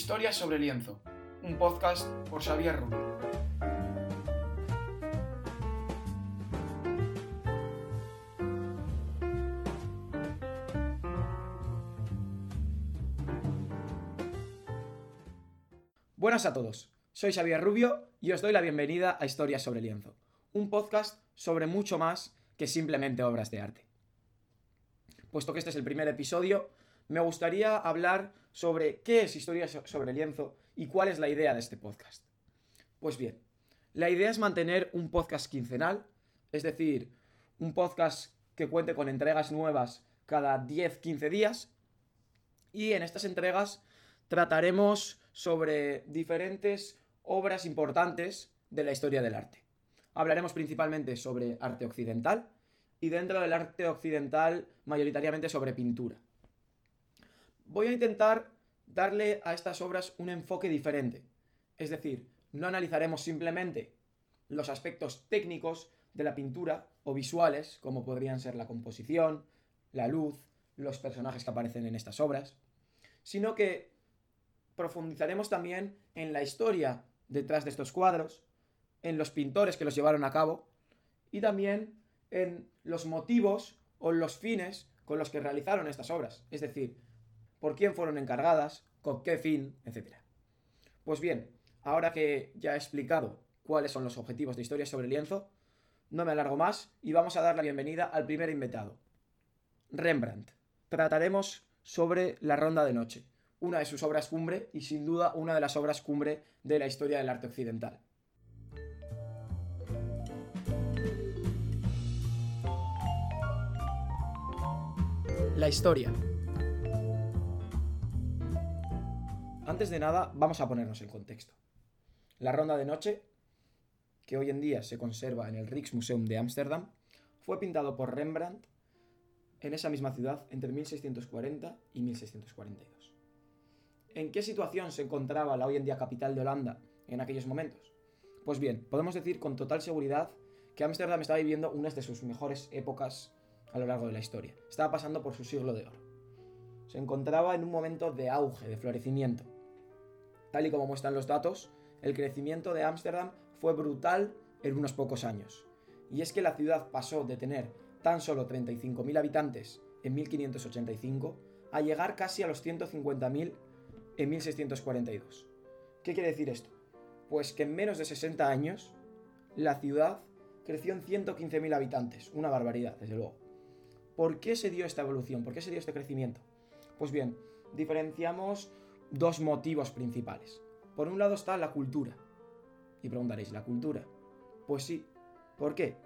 Historias sobre lienzo, un podcast por Xavier Rubio. Buenas a todos, soy Xavier Rubio y os doy la bienvenida a Historias sobre lienzo, un podcast sobre mucho más que simplemente obras de arte. Puesto que este es el primer episodio, me gustaría hablar sobre qué es Historia sobre lienzo y cuál es la idea de este podcast. Pues bien, la idea es mantener un podcast quincenal, es decir, un podcast que cuente con entregas nuevas cada 10-15 días. Y en estas entregas trataremos sobre diferentes obras importantes de la historia del arte. Hablaremos principalmente sobre arte occidental y dentro del arte occidental mayoritariamente sobre pintura voy a intentar darle a estas obras un enfoque diferente. Es decir, no analizaremos simplemente los aspectos técnicos de la pintura o visuales, como podrían ser la composición, la luz, los personajes que aparecen en estas obras, sino que profundizaremos también en la historia detrás de estos cuadros, en los pintores que los llevaron a cabo y también en los motivos o los fines con los que realizaron estas obras. Es decir, por quién fueron encargadas, con qué fin, etc. Pues bien, ahora que ya he explicado cuáles son los objetivos de Historia sobre lienzo, no me alargo más y vamos a dar la bienvenida al primer invitado, Rembrandt. Trataremos sobre La Ronda de Noche, una de sus obras cumbre y sin duda una de las obras cumbre de la historia del arte occidental. La historia. Antes de nada, vamos a ponernos en contexto. La ronda de noche, que hoy en día se conserva en el Rijksmuseum de Ámsterdam, fue pintado por Rembrandt en esa misma ciudad entre 1640 y 1642. ¿En qué situación se encontraba la hoy en día capital de Holanda en aquellos momentos? Pues bien, podemos decir con total seguridad que Ámsterdam estaba viviendo una de sus mejores épocas a lo largo de la historia. Estaba pasando por su siglo de oro. Se encontraba en un momento de auge, de florecimiento. Tal y como muestran los datos, el crecimiento de Ámsterdam fue brutal en unos pocos años. Y es que la ciudad pasó de tener tan solo 35.000 habitantes en 1585 a llegar casi a los 150.000 en 1642. ¿Qué quiere decir esto? Pues que en menos de 60 años la ciudad creció en 115.000 habitantes, una barbaridad, desde luego. ¿Por qué se dio esta evolución? ¿Por qué se dio este crecimiento? Pues bien, diferenciamos dos motivos principales. Por un lado está la cultura. Y preguntaréis, ¿la cultura? Pues sí. ¿Por qué?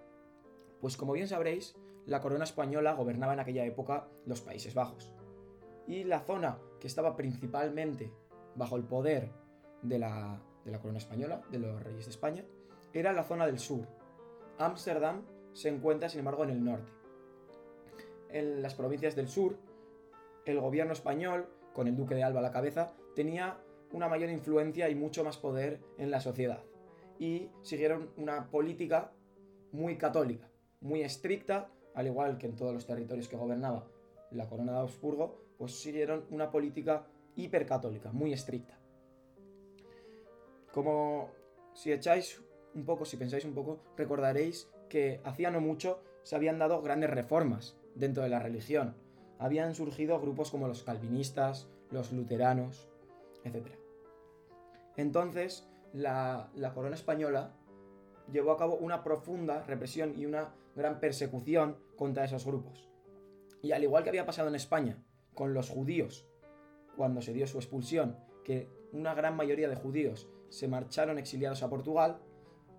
Pues como bien sabréis, la corona española gobernaba en aquella época los Países Bajos. Y la zona que estaba principalmente bajo el poder de la, de la corona española, de los reyes de España, era la zona del sur. Ámsterdam se encuentra, sin embargo, en el norte. En las provincias del sur, el gobierno español con el duque de Alba a la cabeza, tenía una mayor influencia y mucho más poder en la sociedad. Y siguieron una política muy católica, muy estricta, al igual que en todos los territorios que gobernaba la corona de Habsburgo, pues siguieron una política hipercatólica, muy estricta. Como si echáis un poco, si pensáis un poco, recordaréis que hacía no mucho se habían dado grandes reformas dentro de la religión, habían surgido grupos como los calvinistas, los luteranos, etc. Entonces, la, corona española llevó a cabo una profunda represión y una gran persecución contra esos grupos. Y al igual que había pasado en España con los judíos, cuando se dio su expulsión, que una gran mayoría de judíos se marcharon exiliados a Portugal,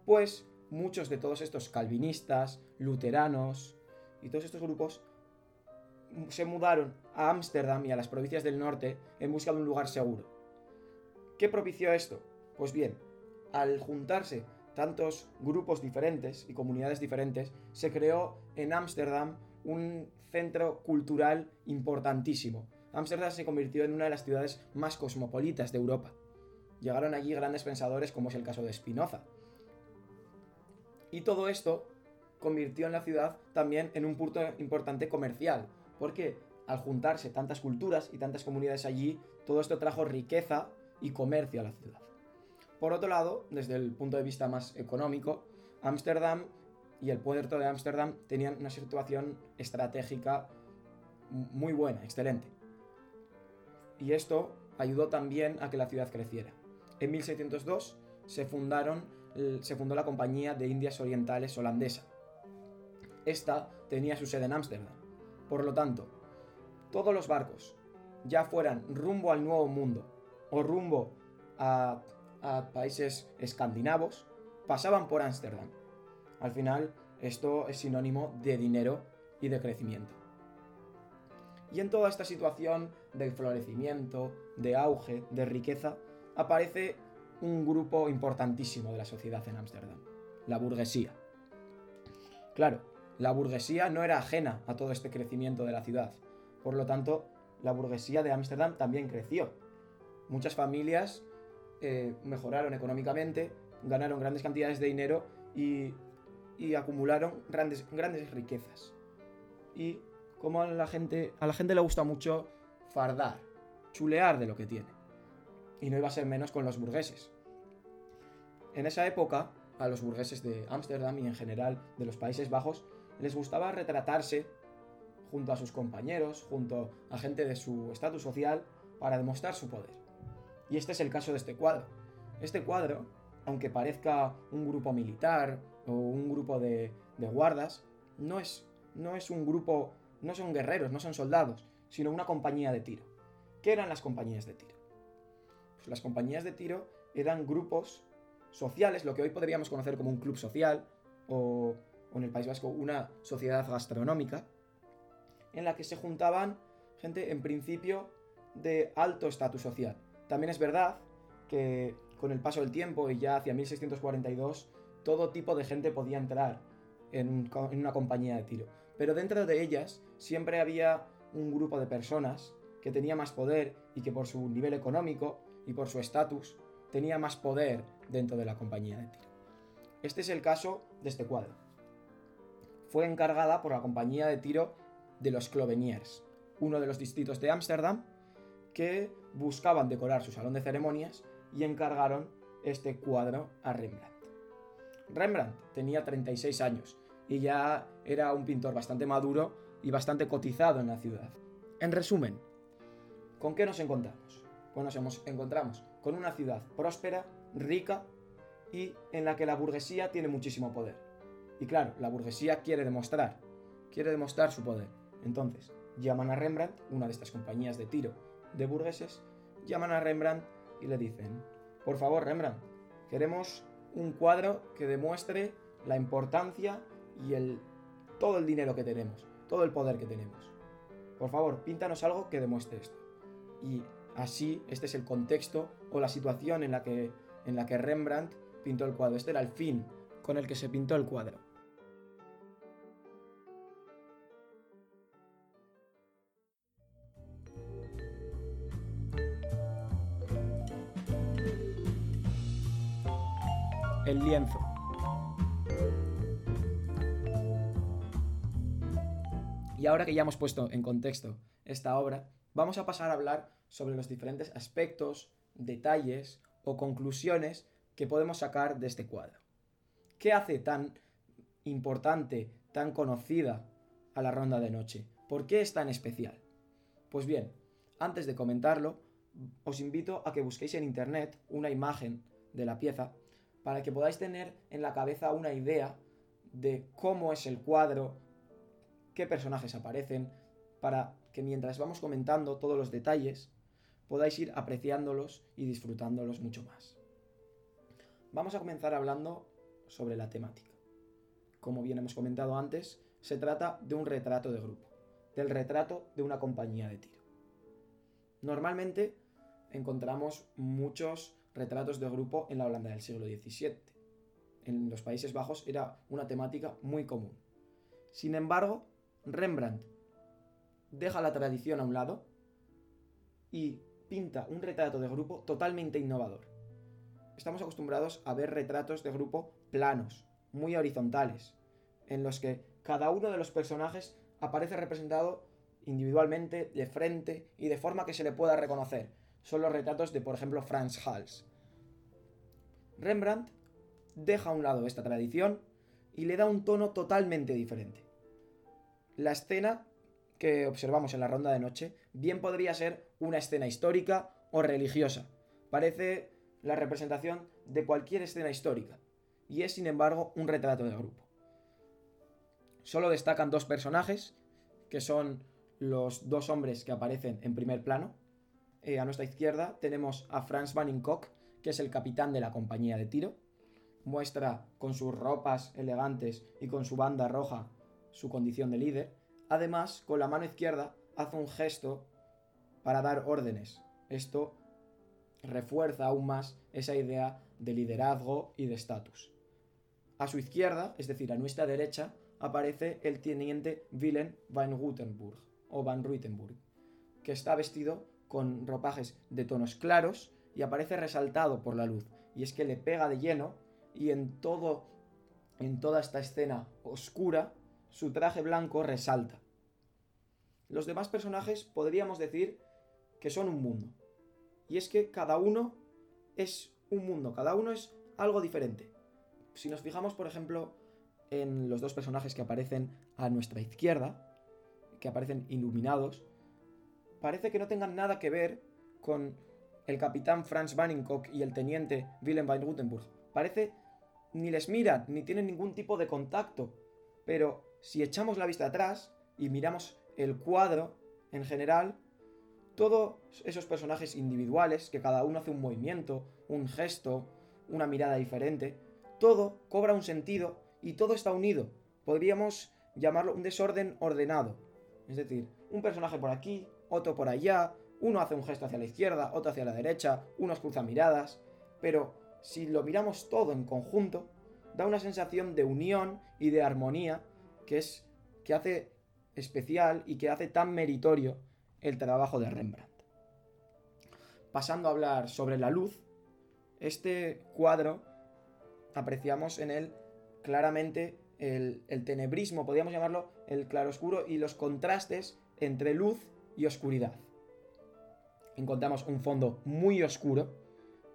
pues muchos de todos estos calvinistas, luteranos y todos estos grupos se mudaron a Ámsterdam y a las provincias del norte en busca de un lugar seguro. ¿Qué propició esto? Pues bien, al juntarse tantos grupos diferentes y comunidades diferentes, se creó en Ámsterdam un centro cultural importantísimo. Ámsterdam se convirtió en una de las ciudades más cosmopolitas de Europa. Llegaron allí grandes pensadores como es el caso de Spinoza. Y todo esto convirtió en la ciudad también en un punto importante comercial, porque al juntarse tantas culturas y tantas comunidades allí, todo esto trajo riqueza y comercio a la ciudad. Por otro lado, desde el punto de vista más económico, Ámsterdam y el puerto de Ámsterdam tenían una situación estratégica muy buena, excelente. Y esto ayudó también a que la ciudad creciera. En 1602 se, fundaron, se fundó la Compañía de Indias Orientales holandesa. Esta tenía su sede en Ámsterdam. Por lo tanto, todos los barcos, ya fueran rumbo al Nuevo Mundo o rumbo a, países escandinavos, pasaban por Ámsterdam. Al final, esto es sinónimo de dinero y de crecimiento. Y en toda esta situación de florecimiento, de auge, de riqueza, aparece un grupo importantísimo de la sociedad en Ámsterdam, la burguesía. Claro, la burguesía no era ajena a todo este crecimiento de la ciudad, por lo tanto, la burguesía de Ámsterdam también creció. Muchas familias eh, mejoraron económicamente, ganaron grandes cantidades de dinero y, y acumularon grandes, grandes riquezas. Y como a la, gente, a la gente le gusta mucho fardar, chulear de lo que tiene. Y no iba a ser menos con los burgueses. En esa época, a los burgueses de Ámsterdam y en general de los Países Bajos, les gustaba retratarse junto a sus compañeros, junto a gente de su estatus social, para demostrar su poder. Y este es el caso de este cuadro. Este cuadro, aunque parezca un grupo militar o un grupo de, guardas, no es, no es un grupo, no son guerreros, no son soldados, sino una compañía de tiro. ¿Qué eran las compañías de tiro? Pues las compañías de tiro eran grupos sociales, lo que hoy podríamos conocer como un club social o, en el País Vasco una sociedad gastronómica, en la que se juntaban gente en principio de alto estatus social. También es verdad que con el paso del tiempo y ya hacia 1642 todo tipo de gente podía entrar en, una compañía de tiro. Pero dentro de ellas siempre había un grupo de personas que tenía más poder y que por su nivel económico y por su estatus tenía más poder dentro de la compañía de tiro. Este es el caso de este cuadro. Fue encargada por la compañía de tiro de los Cloveniers, uno de los distritos de Ámsterdam, que buscaban decorar su salón de ceremonias y encargaron este cuadro a Rembrandt. Rembrandt tenía 36 años y ya era un pintor bastante maduro y bastante cotizado en la ciudad. En resumen, ¿con qué nos encontramos? Pues nos encontramos con una ciudad próspera, rica y en la que la burguesía tiene muchísimo poder. Y claro, la burguesía quiere demostrar, quiere demostrar su poder. Entonces, llaman a Rembrandt, una de estas compañías de tiro de burgueses, llaman a Rembrandt y le dicen, por favor Rembrandt, queremos un cuadro que demuestre la importancia y el, todo el dinero que tenemos, todo el poder que tenemos. Por favor, píntanos algo que demuestre esto. Y así, este es el contexto o la situación en la que, en la que Rembrandt pintó el cuadro. Este era el fin con el que se pintó el cuadro. El lienzo. Y ahora que ya hemos puesto en contexto esta obra, vamos a pasar a hablar sobre los diferentes aspectos, detalles o conclusiones que podemos sacar de este cuadro. ¿Qué hace tan importante, tan conocida a la ronda de noche? ¿Por qué es tan especial? Pues bien, antes de comentarlo, os invito a que busquéis en internet una imagen de la pieza para que podáis tener en la cabeza una idea de cómo es el cuadro, qué personajes aparecen, para que mientras vamos comentando todos los detalles, podáis ir apreciándolos y disfrutándolos mucho más. Vamos a comenzar hablando sobre la temática. Como bien hemos comentado antes, se trata de un retrato de grupo, del retrato de una compañía de tiro. Normalmente encontramos muchos retratos de grupo en la Holanda del siglo XVII. En los Países Bajos era una temática muy común. Sin embargo, Rembrandt deja la tradición a un lado y pinta un retrato de grupo totalmente innovador. Estamos acostumbrados a ver retratos de grupo planos, muy horizontales, en los que cada uno de los personajes aparece representado individualmente, de frente y de forma que se le pueda reconocer, son los retratos de, por ejemplo, Franz Hals. Rembrandt deja a un lado esta tradición y le da un tono totalmente diferente. La escena que observamos en la ronda de noche bien podría ser una escena histórica o religiosa. Parece la representación de cualquier escena histórica y es sin embargo un retrato de grupo. Solo destacan dos personajes, que son los dos hombres que aparecen en primer plano. Eh, a nuestra izquierda tenemos a Franz Van que es el capitán de la compañía de tiro. Muestra con sus ropas elegantes y con su banda roja su condición de líder. Además, con la mano izquierda hace un gesto para dar órdenes. Esto refuerza aún más esa idea de liderazgo y de estatus. A su izquierda, es decir, a nuestra derecha, aparece el teniente Willem van Rutenburg o Van Ruitenburg, que está vestido con ropajes de tonos claros y aparece resaltado por la luz. Y es que le pega de lleno y en todo en toda esta escena oscura su traje blanco resalta. Los demás personajes podríamos decir que son un mundo. Y es que cada uno es un mundo, cada uno es algo diferente. Si nos fijamos, por ejemplo, en los dos personajes que aparecen a nuestra izquierda, que aparecen iluminados, parece que no tengan nada que ver con el capitán Franz Vanninkock y el teniente Willem van Gutenburg. Parece ni les miran, ni tienen ningún tipo de contacto. Pero si echamos la vista atrás y miramos el cuadro en general, todos esos personajes individuales, que cada uno hace un movimiento, un gesto, una mirada diferente, todo cobra un sentido y todo está unido. Podríamos llamarlo un desorden ordenado. Es decir, un personaje por aquí, otro por allá, uno hace un gesto hacia la izquierda, otro hacia la derecha, unos cruzan miradas, pero si lo miramos todo en conjunto, da una sensación de unión y de armonía que es que hace especial y que hace tan meritorio el trabajo de Rembrandt. Pasando a hablar sobre la luz, este cuadro apreciamos en él claramente el, tenebrismo, podríamos llamarlo el claroscuro y los contrastes entre luz y oscuridad. Encontramos un fondo muy oscuro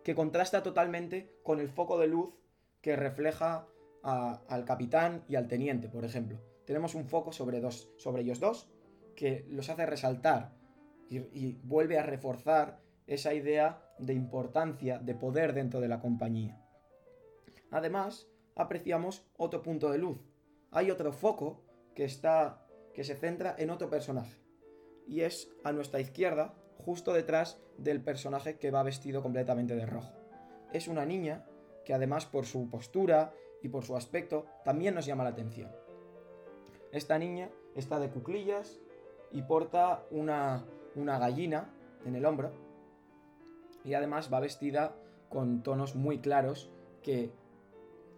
que contrasta totalmente con el foco de luz que refleja al capitán y al teniente, por ejemplo. Tenemos un foco sobre, dos, sobre ellos dos que los hace resaltar y vuelve a reforzar esa idea de importancia, de poder dentro de la compañía. Además, apreciamos otro punto de luz. Hay otro foco que está que se centra en otro personaje y es a nuestra izquierda, justo detrás del personaje que va vestido completamente de rojo. Es una niña que además por su postura y por su aspecto también nos llama la atención. Esta niña está de cuclillas y porta una, una gallina en el hombro y además va vestida con tonos muy claros que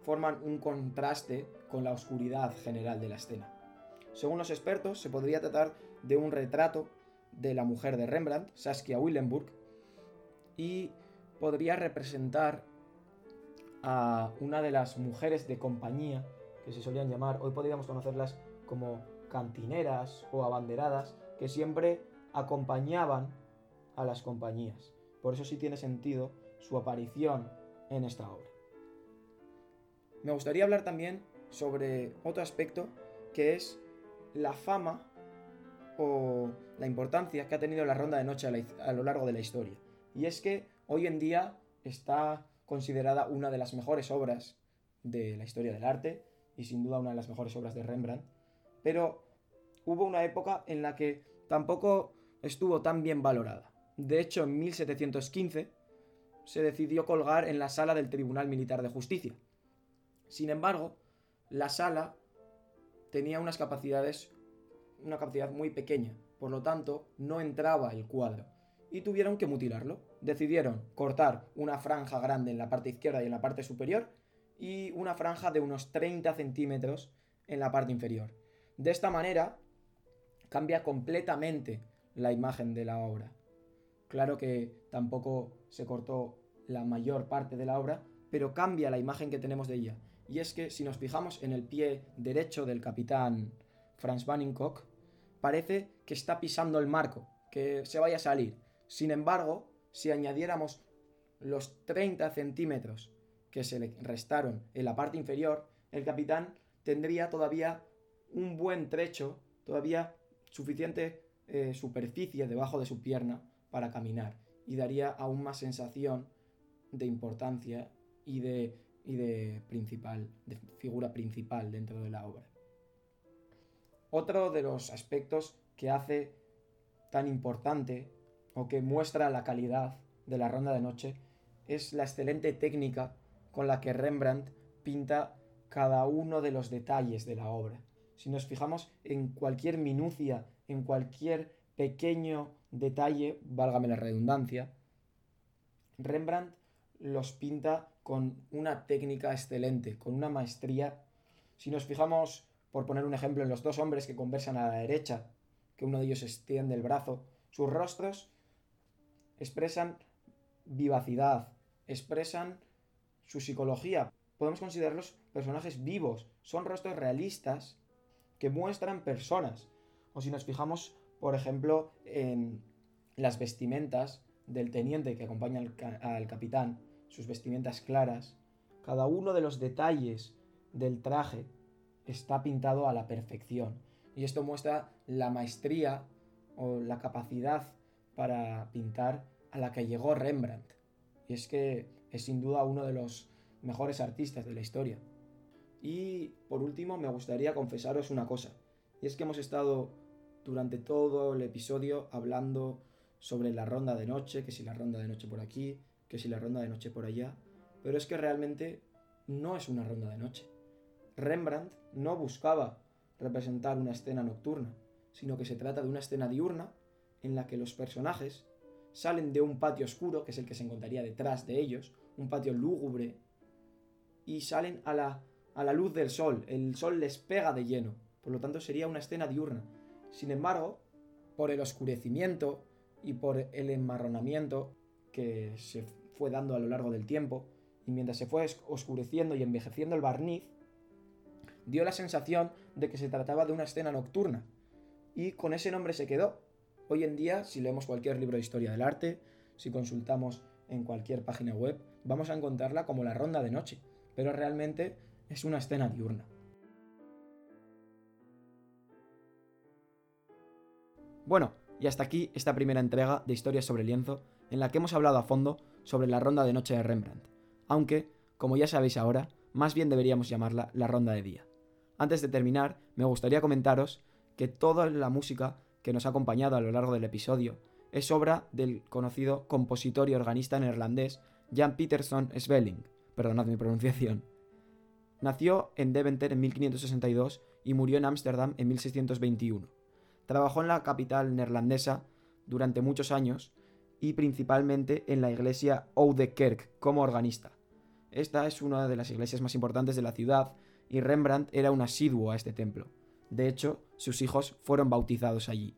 forman un contraste con la oscuridad general de la escena. Según los expertos, se podría tratar de un retrato de la mujer de Rembrandt, Saskia Willenburg, y podría representar a una de las mujeres de compañía que se solían llamar, hoy podríamos conocerlas como cantineras o abanderadas, que siempre acompañaban a las compañías. Por eso sí tiene sentido su aparición en esta obra. Me gustaría hablar también sobre otro aspecto que es la fama o la importancia que ha tenido la ronda de noche a, lo largo de la historia. Y es que hoy en día está considerada una de las mejores obras de la historia del arte y sin duda una de las mejores obras de Rembrandt. Pero hubo una época en la que tampoco estuvo tan bien valorada. De hecho, en 1715 se decidió colgar en la sala del Tribunal Militar de Justicia, sin embargo, la sala tenía unas capacidades, una capacidad muy pequeña, por lo tanto, no entraba el cuadro y tuvieron que mutilarlo. Decidieron cortar una franja grande en la parte izquierda y en la parte superior y una franja de unos 30 centímetros en la parte inferior. De esta manera cambia completamente la imagen de la obra. Claro que tampoco se cortó la mayor parte de la obra, pero cambia la imagen que tenemos de ella y es que si nos fijamos en el pie derecho del capitán Franz Vanninkock, parece que está pisando el marco, que se vaya a salir. Sin embargo, si añadiéramos los 30 centímetros que se le restaron en la parte inferior, el capitán tendría todavía un buen trecho, todavía suficiente eh, superficie debajo de su pierna para caminar y daría aún más sensación de importancia y de, y de principal, de figura principal dentro de la obra. Otro de los aspectos que hace tan importante o que muestra la calidad de la ronda de noche es la excelente técnica con la que Rembrandt pinta cada uno de los detalles de la obra. Si nos fijamos en cualquier minucia, en cualquier pequeño detalle, válgame la redundancia, Rembrandt los pinta con una técnica excelente, con una maestría. Si nos fijamos, por poner un ejemplo, en los dos hombres que conversan a la derecha, que uno de ellos extiende el brazo, sus rostros expresan vivacidad, expresan su psicología. Podemos considerarlos personajes vivos, son rostros realistas que muestran personas. O si nos fijamos, por ejemplo, en las vestimentas del teniente que acompaña al, capitán, sus vestimentas claras, cada uno de los detalles del traje está pintado a la perfección. Y esto muestra la maestría o la capacidad para pintar a la que llegó Rembrandt. Y es que es sin duda uno de los mejores artistas de la historia. Y por último me gustaría confesaros una cosa. Y es que hemos estado durante todo el episodio hablando sobre la ronda de noche, que si la ronda de noche por aquí, que si la ronda de noche por allá. Pero es que realmente no es una ronda de noche. Rembrandt no buscaba representar una escena nocturna, sino que se trata de una escena diurna en la que los personajes salen de un patio oscuro, que es el que se encontraría detrás de ellos, un patio lúgubre, y salen a la, a la luz del sol. El sol les pega de lleno, por lo tanto sería una escena diurna. Sin embargo, por el oscurecimiento y por el enmarronamiento que se fue dando a lo largo del tiempo, y mientras se fue oscureciendo y envejeciendo el barniz, dio la sensación de que se trataba de una escena nocturna, y con ese nombre se quedó, Hoy en día, si leemos cualquier libro de historia del arte, si consultamos en cualquier página web, vamos a encontrarla como la ronda de noche, pero realmente es una escena diurna. Bueno, y hasta aquí esta primera entrega de Historias sobre lienzo, en la que hemos hablado a fondo sobre la ronda de noche de Rembrandt, aunque, como ya sabéis ahora, más bien deberíamos llamarla la ronda de día. Antes de terminar, me gustaría comentaros que toda la música que nos ha acompañado a lo largo del episodio es obra del conocido compositor y organista neerlandés Jan Peterson Svelling, perdonad mi pronunciación. Nació en Deventer en 1562 y murió en Ámsterdam en 1621. Trabajó en la capital neerlandesa durante muchos años y principalmente en la iglesia Oude Kerk como organista. Esta es una de las iglesias más importantes de la ciudad y Rembrandt era un asiduo a este templo. De hecho, sus hijos fueron bautizados allí.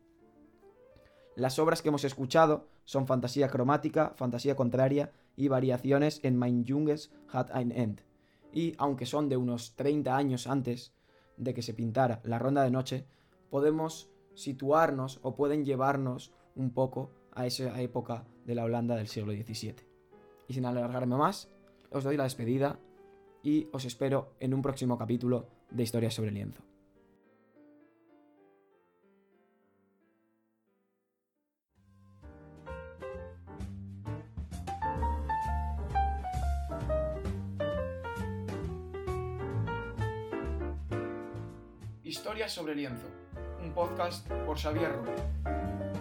Las obras que hemos escuchado son Fantasía cromática, Fantasía contraria y variaciones en Mein Junges hat ein End. Y aunque son de unos 30 años antes de que se pintara la ronda de noche, podemos situarnos o pueden llevarnos un poco a esa época de la Holanda del siglo XVII. Y sin alargarme más, os doy la despedida y os espero en un próximo capítulo de Historias sobre lienzo. Historias sobre lienzo, un podcast por Xavier Rubio.